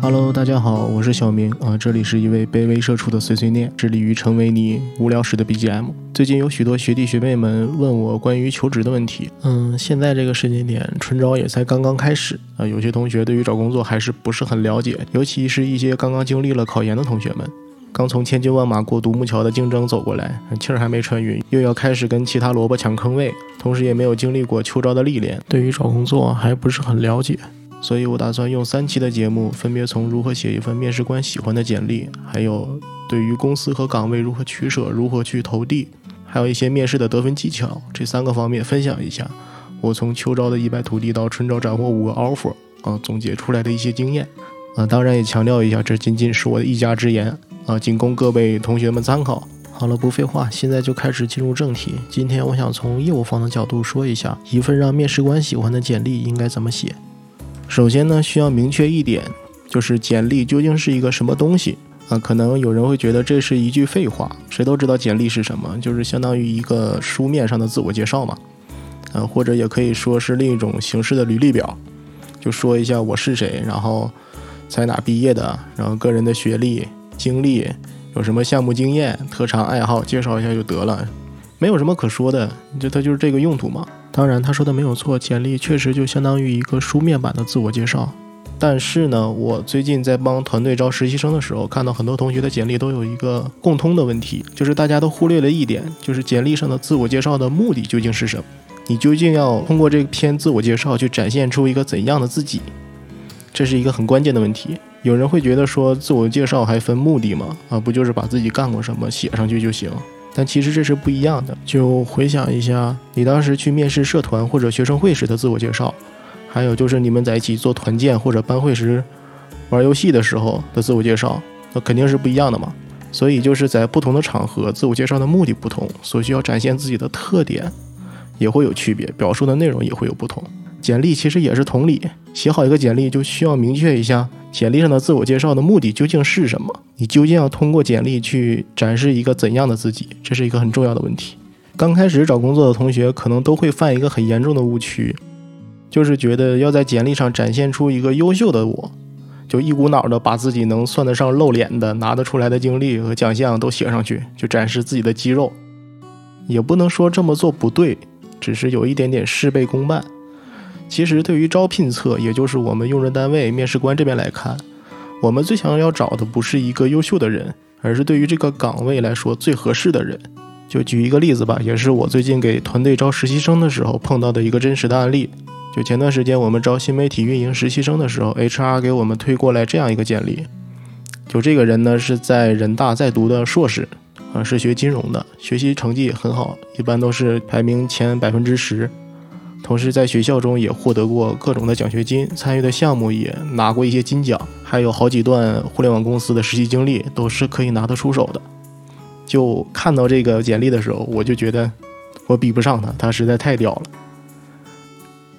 Hello，大家好，我是小明啊，这里是一位卑微社畜的碎碎念，致力于成为你无聊时的 BGM。最近有许多学弟学妹们问我关于求职的问题，嗯，现在这个时间点，春招也才刚刚开始啊，有些同学对于找工作还是不是很了解，尤其是一些刚刚经历了考研的同学们，刚从千军万马过独木桥的竞争走过来，气儿还没喘匀，又要开始跟其他萝卜抢坑位，同时也没有经历过秋招的历练，对于找工作还不是很了解。所以我打算用三期的节目，分别从如何写一份面试官喜欢的简历，还有对于公司和岗位如何取舍、如何去投递，还有一些面试的得分技巧，这三个方面分享一下我从秋招的一败涂地到春招斩获五个 offer 啊总结出来的一些经验啊，当然也强调一下，这仅仅是我的一家之言啊，仅供各位同学们参考。好了，不废话，现在就开始进入正题。今天我想从业务方的角度说一下，一份让面试官喜欢的简历应该怎么写。首先呢，需要明确一点，就是简历究竟是一个什么东西啊？可能有人会觉得这是一句废话，谁都知道简历是什么，就是相当于一个书面上的自我介绍嘛，呃，或者也可以说是另一种形式的履历表，就说一下我是谁，然后在哪毕业的，然后个人的学历、经历，有什么项目经验、特长、爱好，介绍一下就得了，没有什么可说的，就它就是这个用途嘛。当然，他说的没有错，简历确实就相当于一个书面版的自我介绍。但是呢，我最近在帮团队招实习生的时候，看到很多同学的简历都有一个共通的问题，就是大家都忽略了一点，就是简历上的自我介绍的目的究竟是什么？你究竟要通过这篇自我介绍去展现出一个怎样的自己？这是一个很关键的问题。有人会觉得说，自我介绍还分目的吗？啊，不就是把自己干过什么写上去就行？但其实这是不一样的。就回想一下，你当时去面试社团或者学生会时的自我介绍，还有就是你们在一起做团建或者班会时玩游戏的时候的自我介绍，那肯定是不一样的嘛。所以就是在不同的场合，自我介绍的目的不同，所需要展现自己的特点也会有区别，表述的内容也会有不同。简历其实也是同理，写好一个简历就需要明确一下。简历上的自我介绍的目的究竟是什么？你究竟要通过简历去展示一个怎样的自己？这是一个很重要的问题。刚开始找工作的同学可能都会犯一个很严重的误区，就是觉得要在简历上展现出一个优秀的我，就一股脑的把自己能算得上露脸的、拿得出来的经历和奖项都写上去，就展示自己的肌肉。也不能说这么做不对，只是有一点点事倍功半。其实，对于招聘侧，也就是我们用人单位、面试官这边来看，我们最想要找的不是一个优秀的人，而是对于这个岗位来说最合适的人。就举一个例子吧，也是我最近给团队招实习生的时候碰到的一个真实的案例。就前段时间我们招新媒体运营实习生的时候，HR 给我们推过来这样一个简历。就这个人呢，是在人大在读的硕士，啊，是学金融的，学习成绩很好，一般都是排名前百分之十。同时，在学校中也获得过各种的奖学金，参与的项目也拿过一些金奖，还有好几段互联网公司的实习经历，都是可以拿得出手的。就看到这个简历的时候，我就觉得我比不上他，他实在太屌了。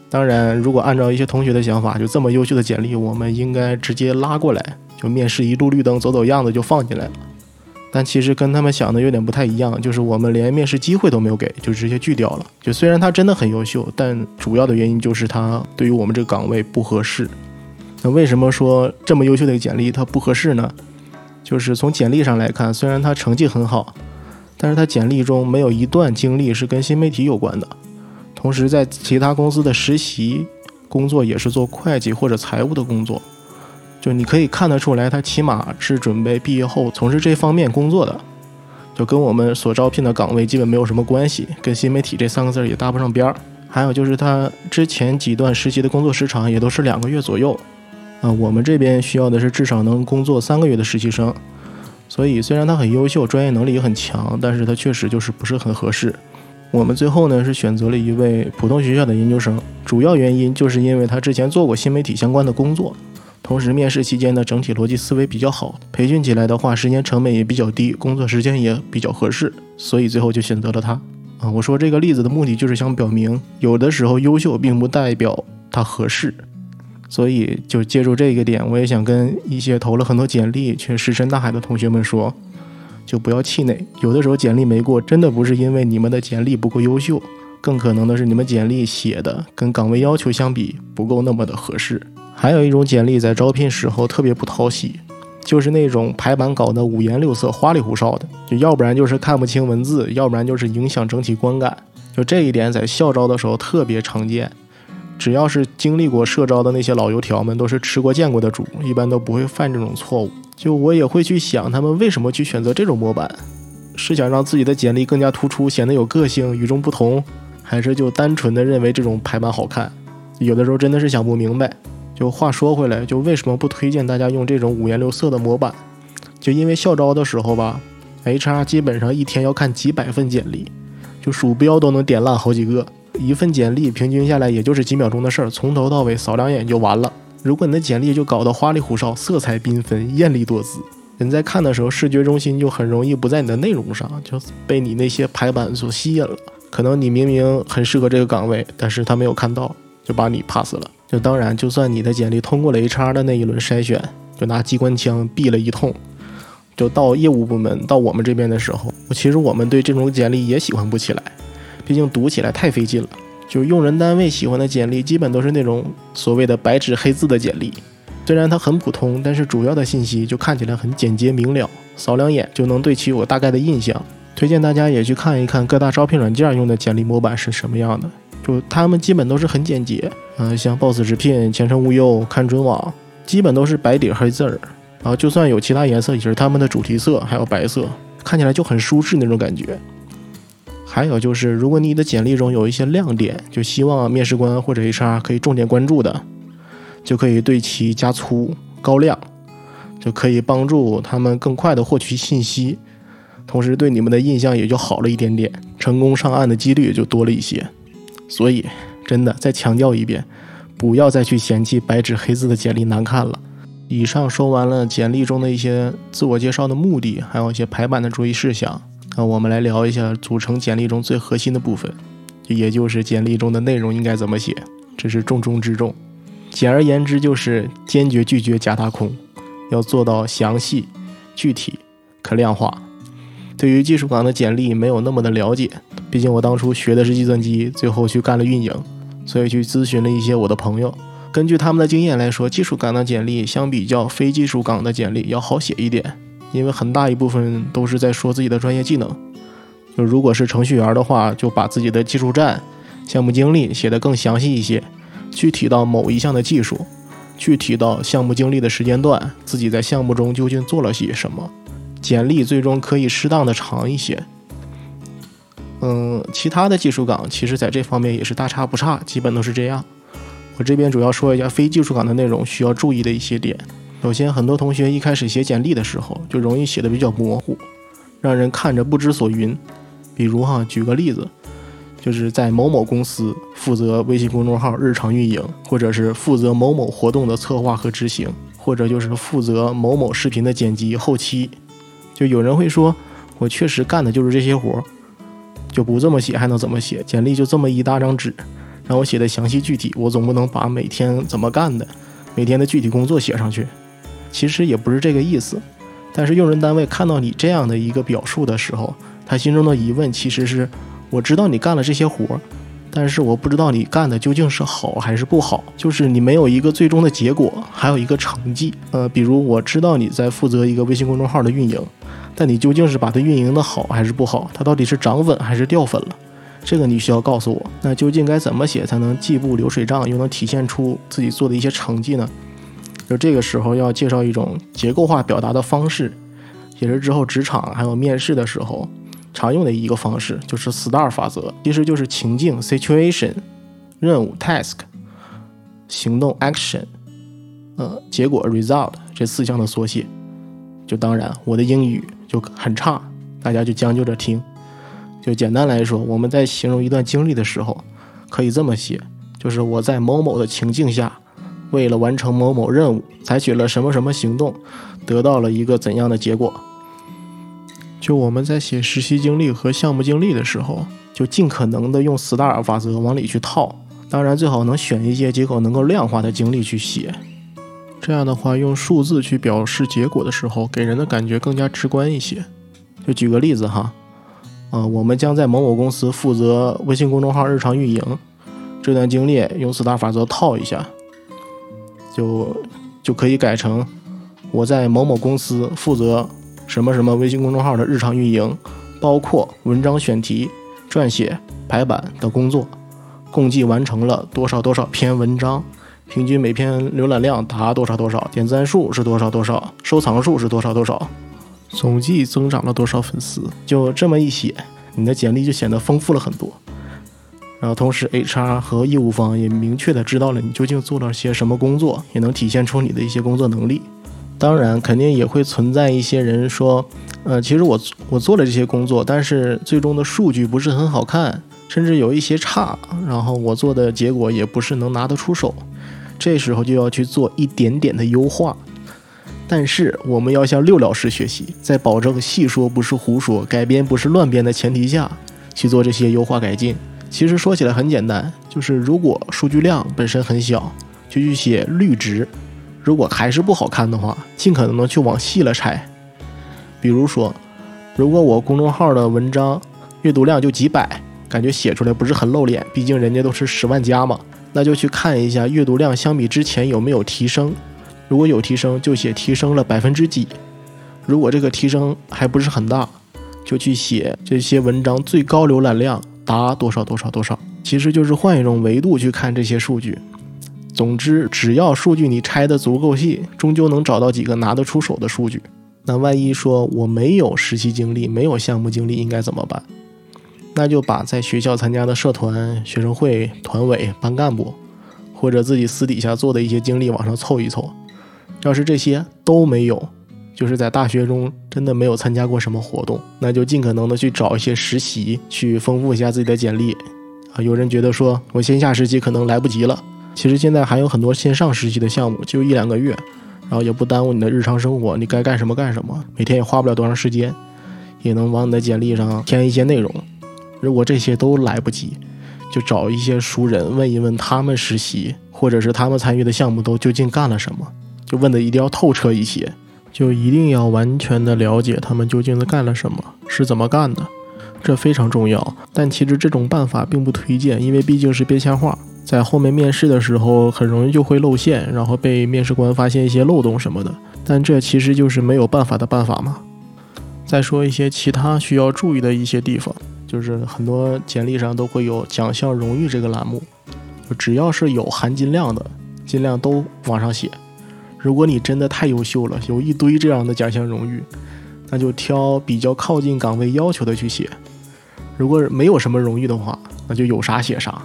当然，如果按照一些同学的想法，就这么优秀的简历，我们应该直接拉过来，就面试一路绿灯，走走样子就放进来了。但其实跟他们想的有点不太一样，就是我们连面试机会都没有给，就直接拒掉了。就虽然他真的很优秀，但主要的原因就是他对于我们这个岗位不合适。那为什么说这么优秀的简历他不合适呢？就是从简历上来看，虽然他成绩很好，但是他简历中没有一段经历是跟新媒体有关的。同时在其他公司的实习工作也是做会计或者财务的工作。就你可以看得出来，他起码是准备毕业后从事这方面工作的，就跟我们所招聘的岗位基本没有什么关系，跟新媒体这三个字也搭不上边儿。还有就是他之前几段实习的工作时长也都是两个月左右，啊，我们这边需要的是至少能工作三个月的实习生。所以虽然他很优秀，专业能力也很强，但是他确实就是不是很合适。我们最后呢是选择了一位普通学校的研究生，主要原因就是因为他之前做过新媒体相关的工作。同时，面试期间的整体逻辑思维比较好，培训起来的话，时间成本也比较低，工作时间也比较合适，所以最后就选择了他。啊，我说这个例子的目的就是想表明，有的时候优秀并不代表他合适，所以就借助这个点，我也想跟一些投了很多简历却石沉大海的同学们说，就不要气馁，有的时候简历没过，真的不是因为你们的简历不够优秀，更可能的是你们简历写的跟岗位要求相比不够那么的合适。还有一种简历在招聘时候特别不讨喜，就是那种排版搞得五颜六色、花里胡哨的，就要不然就是看不清文字，要不然就是影响整体观感。就这一点在校招的时候特别常见，只要是经历过社招的那些老油条们，都是吃过见过的主，一般都不会犯这种错误。就我也会去想，他们为什么去选择这种模板？是想让自己的简历更加突出，显得有个性、与众不同，还是就单纯的认为这种排版好看？有的时候真的是想不明白。就话说回来，就为什么不推荐大家用这种五颜六色的模板？就因为校招的时候吧，HR 基本上一天要看几百份简历，就鼠标都能点烂好几个。一份简历平均下来也就是几秒钟的事儿，从头到尾扫两眼就完了。如果你的简历就搞得花里胡哨、色彩缤纷、艳丽多姿，人在看的时候视觉中心就很容易不在你的内容上，就被你那些排版所吸引了。可能你明明很适合这个岗位，但是他没有看到，就把你 pass 了。就当然，就算你的简历通过了 HR 的那一轮筛选，就拿机关枪毙了一通，就到业务部门到我们这边的时候，其实我们对这种简历也喜欢不起来，毕竟读起来太费劲了。就用人单位喜欢的简历，基本都是那种所谓的白纸黑字的简历，虽然它很普通，但是主要的信息就看起来很简洁明了，扫两眼就能对其有个大概的印象。推荐大家也去看一看各大招聘软件用的简历模板是什么样的。就他们基本都是很简洁，嗯，像 Boss 直聘、前程无忧、看准网，基本都是白底黑字儿，然后就算有其他颜色，也是他们的主题色，还有白色，看起来就很舒适那种感觉。还有就是，如果你的简历中有一些亮点，就希望面试官或者 HR 可以重点关注的，就可以对其加粗高亮，就可以帮助他们更快的获取信息，同时对你们的印象也就好了一点点，成功上岸的几率也就多了一些。所以，真的再强调一遍，不要再去嫌弃白纸黑字的简历难看了。以上说完了简历中的一些自我介绍的目的，还有一些排版的注意事项。那我们来聊一下组成简历中最核心的部分，也就是简历中的内容应该怎么写，这是重中之重。简而言之，就是坚决拒绝假大空，要做到详细、具体、可量化。对于技术岗的简历没有那么的了解。毕竟我当初学的是计算机，最后去干了运营，所以去咨询了一些我的朋友。根据他们的经验来说，技术岗的简历相比较非技术岗的简历要好写一点，因为很大一部分都是在说自己的专业技能。就如果是程序员的话，就把自己的技术栈、项目经历写得更详细一些，具体到某一项的技术，具体到项目经历的时间段，自己在项目中究竟做了些什么，简历最终可以适当的长一些。嗯，其他的技术岗其实在这方面也是大差不差，基本都是这样。我这边主要说一下非技术岗的内容需要注意的一些点。首先，很多同学一开始写简历的时候就容易写的比较模糊，让人看着不知所云。比如哈，举个例子，就是在某某公司负责微信公众号日常运营，或者是负责某某活动的策划和执行，或者就是负责某某视频的剪辑后期。就有人会说，我确实干的就是这些活儿。就不这么写还能怎么写？简历就这么一大张纸，让我写的详细具体，我总不能把每天怎么干的、每天的具体工作写上去。其实也不是这个意思，但是用人单位看到你这样的一个表述的时候，他心中的疑问其实是：我知道你干了这些活儿，但是我不知道你干的究竟是好还是不好，就是你没有一个最终的结果，还有一个成绩。呃，比如我知道你在负责一个微信公众号的运营。但你究竟是把它运营的好还是不好？它到底是涨粉还是掉粉了？这个你需要告诉我。那究竟该怎么写才能既不流水账，又能体现出自己做的一些成绩呢？就这个时候要介绍一种结构化表达的方式，也是之后职场还有面试的时候常用的一个方式，就是 STAR 法则，其实就是情境 （situation）、任务 （task）、行动 （action）、呃结果 （result） 这四项的缩写。就当然，我的英语。就很差，大家就将就着听。就简单来说，我们在形容一段经历的时候，可以这么写：就是我在某某的情境下，为了完成某某任务，采取了什么什么行动，得到了一个怎样的结果。就我们在写实习经历和项目经历的时候，就尽可能的用 STAR 法则往里去套。当然，最好能选一些结果能够量化的经历去写。这样的话，用数字去表示结果的时候，给人的感觉更加直观一些。就举个例子哈，啊，我们将在某某公司负责微信公众号日常运营，这段经历用四大法则套一下，就就可以改成我在某某公司负责什么什么微信公众号的日常运营，包括文章选题、撰写、排版的工作，共计完成了多少多少篇文章，平均每篇浏览量达多少多少，点赞数是多少多少，收藏数是多少多少，总计增长了多少粉丝，就这么一写，你的简历就显得丰富了很多。然后同时，HR 和业务方也明确的知道了你究竟做了些什么工作，也能体现出你的一些工作能力。当然，肯定也会存在一些人说，呃，其实我我做了这些工作，但是最终的数据不是很好看，甚至有一些差，然后我做的结果也不是能拿得出手。这时候就要去做一点点的优化。但是我们要向六老师学习，在保证细说不是胡说，改编不是乱编的前提下，去做这些优化改进。其实说起来很简单，就是如果数据量本身很小，就去写绿值；如果还是不好看的话，尽可能的去往细了拆。比如说，如果我公众号的文章阅读量就几百，感觉写出来不是很露脸，毕竟人家都是十万加嘛，那就去看一下阅读量相比之前有没有提升。如果有提升，就写提升了百分之几；如果这个提升还不是很大，就去写这些文章最高浏览量。达多少多少多少，其实就是换一种维度去看这些数据。总之，只要数据你拆的足够细，终究能找到几个拿得出手的数据。那万一说我没有实习经历，没有项目经历，应该怎么办？那就把在学校参加的社团、学生会、团委、班干部，或者自己私底下做的一些经历往上凑一凑。要是这些都没有，就是在大学中真的没有参加过什么活动，那就尽可能的去找一些实习，去丰富一下自己的简历。啊，有人觉得说我线下实习可能来不及了，其实现在还有很多线上实习的项目，就一两个月，然后也不耽误你的日常生活，你该干什么干什么，每天也花不了多长时间，也能往你的简历上添一些内容。如果这些都来不及，就找一些熟人问一问他们实习或者是他们参与的项目都究竟干了什么，就问的一定要透彻一些。就一定要完全的了解他们究竟在干了什么，是怎么干的，这非常重要。但其实这种办法并不推荐，因为毕竟是编瞎话，在后面面试的时候很容易就会露馅，然后被面试官发现一些漏洞什么的。但这其实就是没有办法的办法嘛。再说一些其他需要注意的一些地方，就是很多简历上都会有奖项荣誉这个栏目，就只要是有含金量的，尽量都往上写。如果你真的太优秀了，有一堆这样的奖项荣誉，那就挑比较靠近岗位要求的去写。如果没有什么荣誉的话，那就有啥写啥。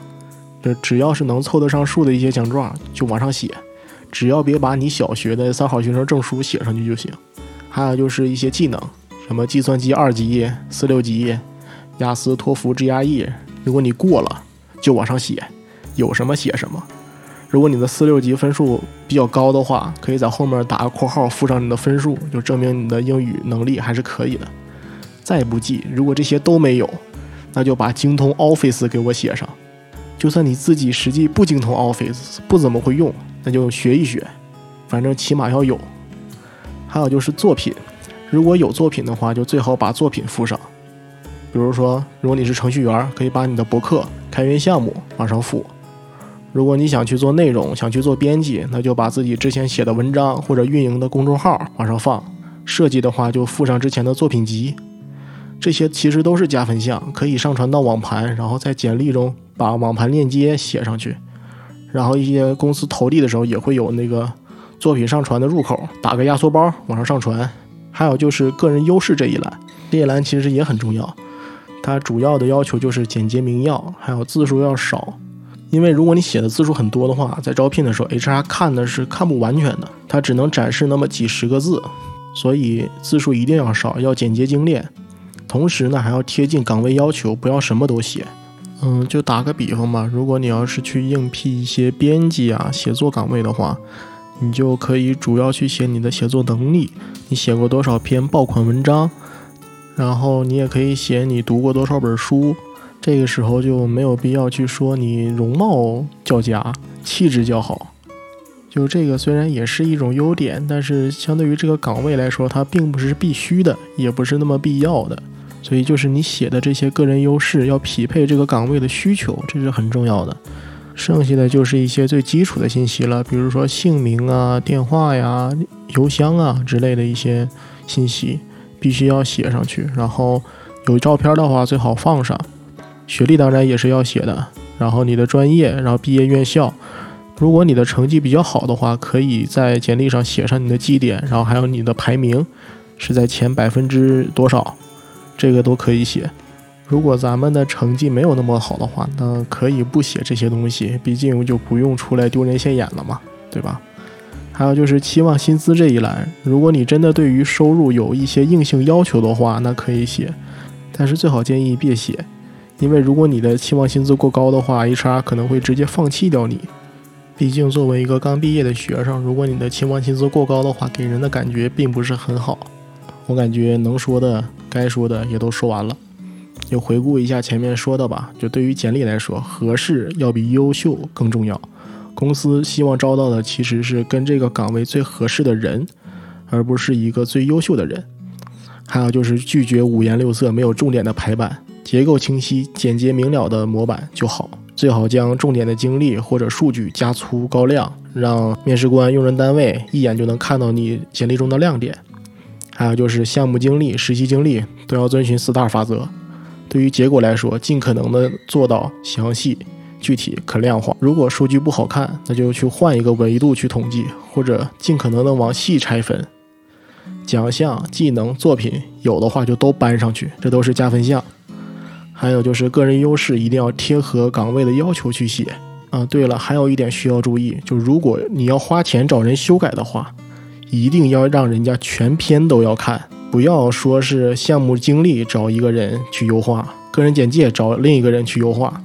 就只要是能凑得上数的一些奖状，就往上写。只要别把你小学的三好学生证书写上去就行。还有就是一些技能，什么计算机二级、四六级、雅思、托福、GRE，如果你过了，就往上写，有什么写什么。如果你的四六级分数比较高的话，可以在后面打个括号，附上你的分数，就证明你的英语能力还是可以的。再不济，如果这些都没有，那就把精通 Office 给我写上。就算你自己实际不精通 Office，不怎么会用，那就学一学，反正起码要有。还有就是作品，如果有作品的话，就最好把作品附上。比如说，如果你是程序员，可以把你的博客、开源项目往上附。如果你想去做内容，想去做编辑，那就把自己之前写的文章或者运营的公众号往上放。设计的话，就附上之前的作品集。这些其实都是加分项，可以上传到网盘，然后在简历中把网盘链接写上去。然后一些公司投递的时候也会有那个作品上传的入口，打个压缩包往上上传。还有就是个人优势这一栏，这一栏其实也很重要。它主要的要求就是简洁明要，还有字数要少。因为如果你写的字数很多的话，在招聘的时候，HR 看的是看不完全的，他只能展示那么几十个字，所以字数一定要少，要简洁精炼。同时呢，还要贴近岗位要求，不要什么都写。嗯，就打个比方吧，如果你要是去应聘一些编辑啊、写作岗位的话，你就可以主要去写你的写作能力，你写过多少篇爆款文章，然后你也可以写你读过多少本书。这个时候就没有必要去说你容貌较佳、气质较好，就这个虽然也是一种优点，但是相对于这个岗位来说，它并不是必须的，也不是那么必要的。所以就是你写的这些个人优势要匹配这个岗位的需求，这是很重要的。剩下的就是一些最基础的信息了，比如说姓名啊、电话呀、邮箱啊之类的一些信息，必须要写上去。然后有照片的话，最好放上。学历当然也是要写的，然后你的专业，然后毕业院校。如果你的成绩比较好的话，可以在简历上写上你的绩点，然后还有你的排名是在前百分之多少，这个都可以写。如果咱们的成绩没有那么好的话，那可以不写这些东西，毕竟就不用出来丢人现眼了嘛，对吧？还有就是期望薪资这一栏，如果你真的对于收入有一些硬性要求的话，那可以写，但是最好建议别写，因为如果你的期望薪资过高的话，HR 可能会直接放弃掉你。毕竟作为一个刚毕业的学生，如果你的期望薪资过高的话，给人的感觉并不是很好。我感觉能说的、该说的也都说完了。就回顾一下前面说的吧。就对于简历来说，合适要比优秀更重要。公司希望招到的其实是跟这个岗位最合适的人，而不是一个最优秀的人。还有就是拒绝五颜六色、没有重点的排版，结构清晰、简洁明了的模板就好。最好将重点的经历或者数据加粗高亮，让面试官、用人单位一眼就能看到你简历中的亮点。还有就是项目经历、实习经历都要遵循四大法则。对于结果来说，尽可能的做到详细、具体、可量化。如果数据不好看，那就去换一个维度去统计，或者尽可能的往细拆分。奖项、技能、作品有的话就都搬上去，这都是加分项。还有就是个人优势一定要贴合岗位的要求去写。啊，对了，还有一点需要注意，就如果你要花钱找人修改的话，一定要让人家全篇都要看。不要说是项目经历找一个人去优化，个人简介找另一个人去优化，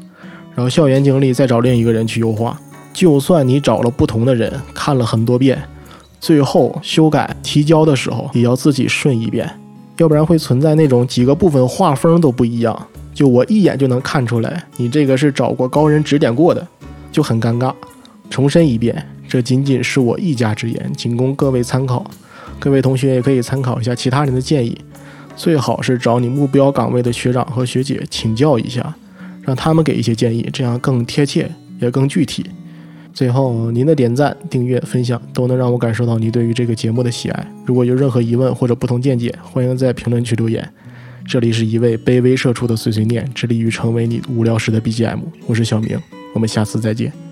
然后校园经历再找另一个人去优化。就算你找了不同的人看了很多遍，最后修改提交的时候也要自己顺一遍，要不然会存在那种几个部分画风都不一样，就我一眼就能看出来你这个是找过高人指点过的，就很尴尬。重申一遍，这仅仅是我一家之言，仅供各位参考。各位同学也可以参考一下其他人的建议，最好是找你目标岗位的学长和学姐请教一下，让他们给一些建议，这样更贴切也更具体。最后，您的点赞、订阅、分享都能让我感受到你对于这个节目的喜爱。如果有任何疑问或者不同见解，欢迎在评论区留言。这里是一位卑微社畜的碎碎念，致力于成为你无聊时的 BGM。我是小明，我们下次再见。